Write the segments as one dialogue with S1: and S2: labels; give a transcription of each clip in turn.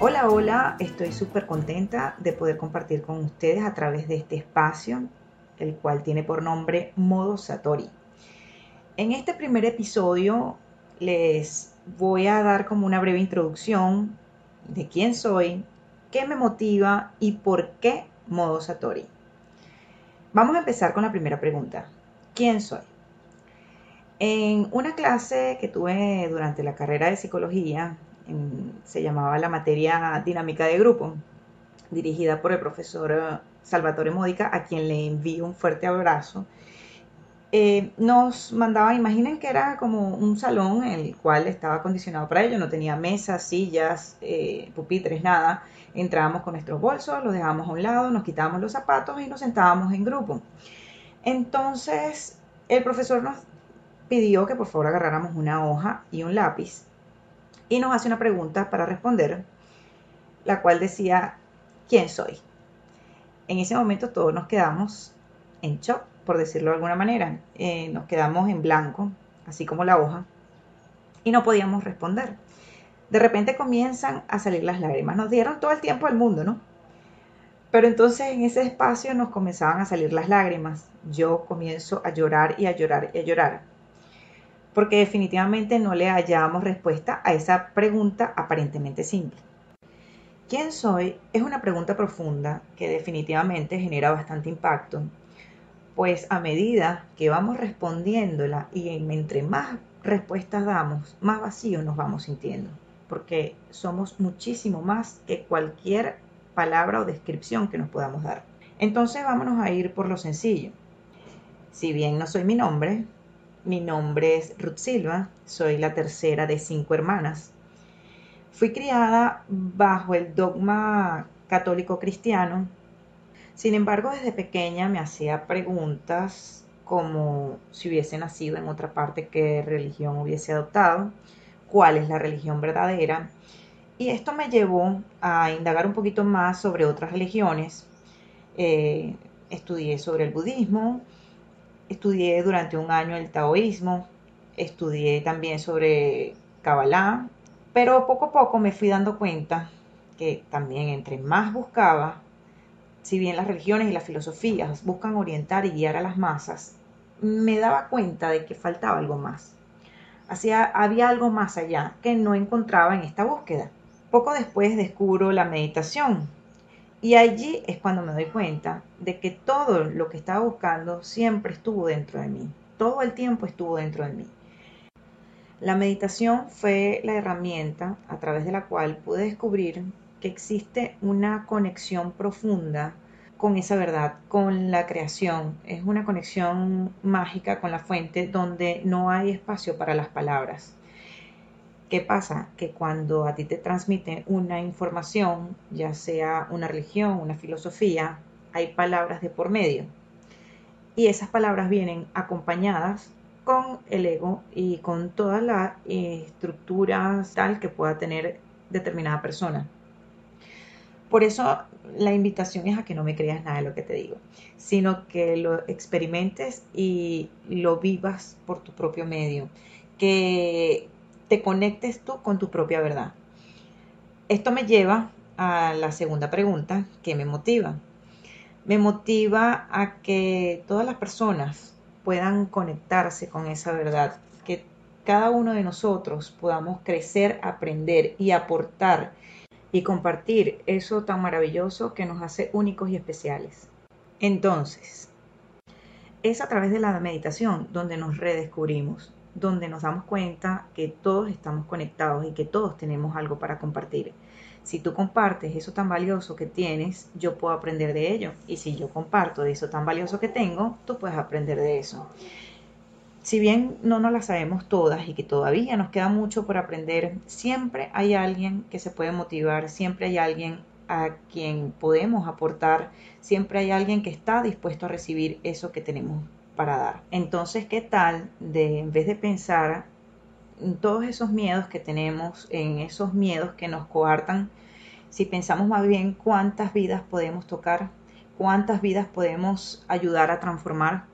S1: Hola, hola, estoy súper contenta de poder compartir con ustedes a través de este espacio, el cual tiene por nombre Modo Satori. En este primer episodio les voy a dar como una breve introducción de quién soy, qué me motiva y por qué Modo Satori. Vamos a empezar con la primera pregunta. ¿Quién soy? En una clase que tuve durante la carrera de psicología, se llamaba la materia dinámica de grupo, dirigida por el profesor eh, Salvatore Modica, a quien le envío un fuerte abrazo. Eh, nos mandaba, imaginen que era como un salón en el cual estaba acondicionado para ello, no tenía mesas, sillas, eh, pupitres, nada. Entrábamos con nuestros bolsos, los dejábamos a un lado, nos quitábamos los zapatos y nos sentábamos en grupo. Entonces, el profesor nos pidió que por favor agarráramos una hoja y un lápiz y nos hace una pregunta para responder, la cual decía, ¿quién soy? En ese momento todos nos quedamos en shock, por decirlo de alguna manera. Eh, nos quedamos en blanco, así como la hoja, y no podíamos responder. De repente comienzan a salir las lágrimas. Nos dieron todo el tiempo del mundo, ¿no? Pero entonces en ese espacio nos comenzaban a salir las lágrimas. Yo comienzo a llorar y a llorar y a llorar porque definitivamente no le hallamos respuesta a esa pregunta aparentemente simple. ¿Quién soy? Es una pregunta profunda que definitivamente genera bastante impacto, pues a medida que vamos respondiéndola y entre más respuestas damos, más vacío nos vamos sintiendo, porque somos muchísimo más que cualquier palabra o descripción que nos podamos dar. Entonces vámonos a ir por lo sencillo. Si bien no soy mi nombre, mi nombre es Ruth Silva, soy la tercera de cinco hermanas. Fui criada bajo el dogma católico cristiano. Sin embargo, desde pequeña me hacía preguntas como si hubiese nacido en otra parte, qué religión hubiese adoptado, cuál es la religión verdadera. Y esto me llevó a indagar un poquito más sobre otras religiones. Eh, estudié sobre el budismo, estudié durante un año el taoísmo, estudié también sobre Kabbalah, pero poco a poco me fui dando cuenta que también entre más buscaba, si bien las religiones y las filosofías buscan orientar y guiar a las masas, me daba cuenta de que faltaba algo más. Así había algo más allá que no encontraba en esta búsqueda. Poco después descubro la meditación, y allí es cuando me doy cuenta de que todo lo que estaba buscando siempre estuvo dentro de mí. Todo el tiempo estuvo dentro de mí. La meditación fue la herramienta a través de la cual pude descubrir que existe una conexión profunda con esa verdad, con la creación. Es una conexión mágica con la fuente donde no hay espacio para las palabras. ¿Qué pasa? Que cuando a ti te transmite una información, ya sea una religión, una filosofía, hay palabras de por medio. Y esas palabras vienen acompañadas con el ego y con toda la estructura tal que pueda tener determinada persona. Por eso la invitación es a que no me creas nada de lo que te digo, sino que lo experimentes y lo vivas por tu propio medio. Que te conectes tú con tu propia verdad. Esto me lleva a la segunda pregunta que me motiva. Me motiva a que todas las personas puedan conectarse con esa verdad, que cada uno de nosotros podamos crecer, aprender y aportar y compartir eso tan maravilloso que nos hace únicos y especiales. Entonces, es a través de la meditación donde nos redescubrimos, donde nos damos cuenta que todos estamos conectados y que todos tenemos algo para compartir. Si tú compartes eso tan valioso que tienes, yo puedo aprender de ello. Y si yo comparto de eso tan valioso que tengo, tú puedes aprender de eso. si bien no nos las sabemos todas y que todavía nos queda mucho por aprender, siempre hay alguien que se puede motivar, siempre hay alguien a quien podemos aportar, siempre hay alguien que está dispuesto a recibir eso que tenemos para dar. Entonces, ¿qué tal de en vez de pensar en todos esos miedos que tenemos, en esos miedos que nos coartan, si pensamos más bien cuántas vidas podemos tocar, cuántas vidas podemos ayudar a transformar?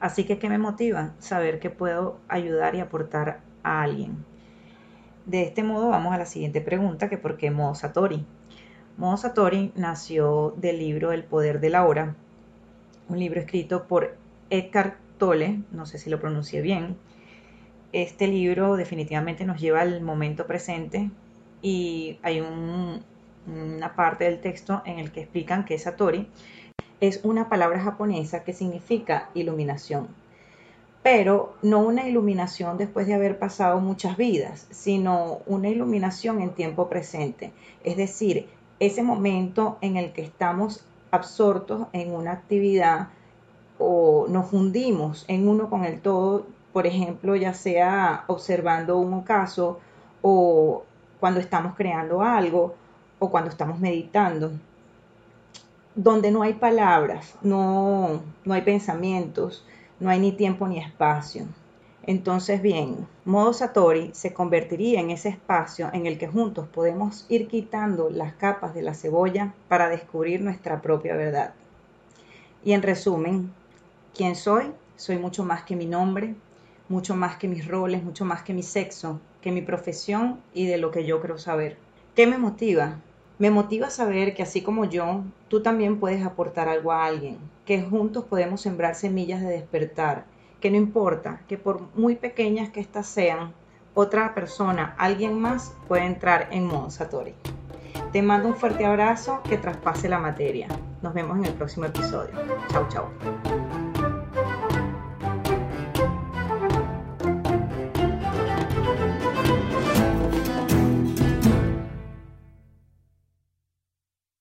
S1: Así que, ¿qué me motiva? Saber que puedo ayudar y aportar a alguien. De este modo vamos a la siguiente pregunta, que por qué Modo Satori. Modo Satori nació del libro El Poder de la Hora, un libro escrito por Eckhart Tolle, no sé si lo pronuncié bien. Este libro definitivamente nos lleva al momento presente y hay una parte del texto en el que explican que Satori es una palabra japonesa que significa iluminación, pero no una iluminación después de haber pasado muchas vidas, sino una iluminación en tiempo presente, es decir, ese momento en el que estamos absortos en una actividad o nos fundimos en uno con el todo, por ejemplo, ya sea observando un caso o cuando estamos creando algo o cuando estamos meditando donde no hay palabras, no, no hay pensamientos, no hay ni tiempo ni espacio. Entonces, bien, modo Satori se convertiría en ese espacio en el que juntos podemos ir quitando las capas de la cebolla para descubrir nuestra propia verdad. Y en resumen, ¿quién soy? Soy mucho más que mi nombre, mucho más que mis roles, mucho más que mi sexo, que mi profesión y de lo que yo creo saber. ¿Qué me motiva? Me motiva saber que así como yo, tú también puedes aportar algo a alguien, que juntos podemos sembrar semillas de despertar, que no importa, que por muy pequeñas que éstas sean, otra persona, alguien más puede entrar en modo Satori. Te mando un fuerte abrazo que traspase la materia. Nos vemos en el próximo episodio. Chau, chau.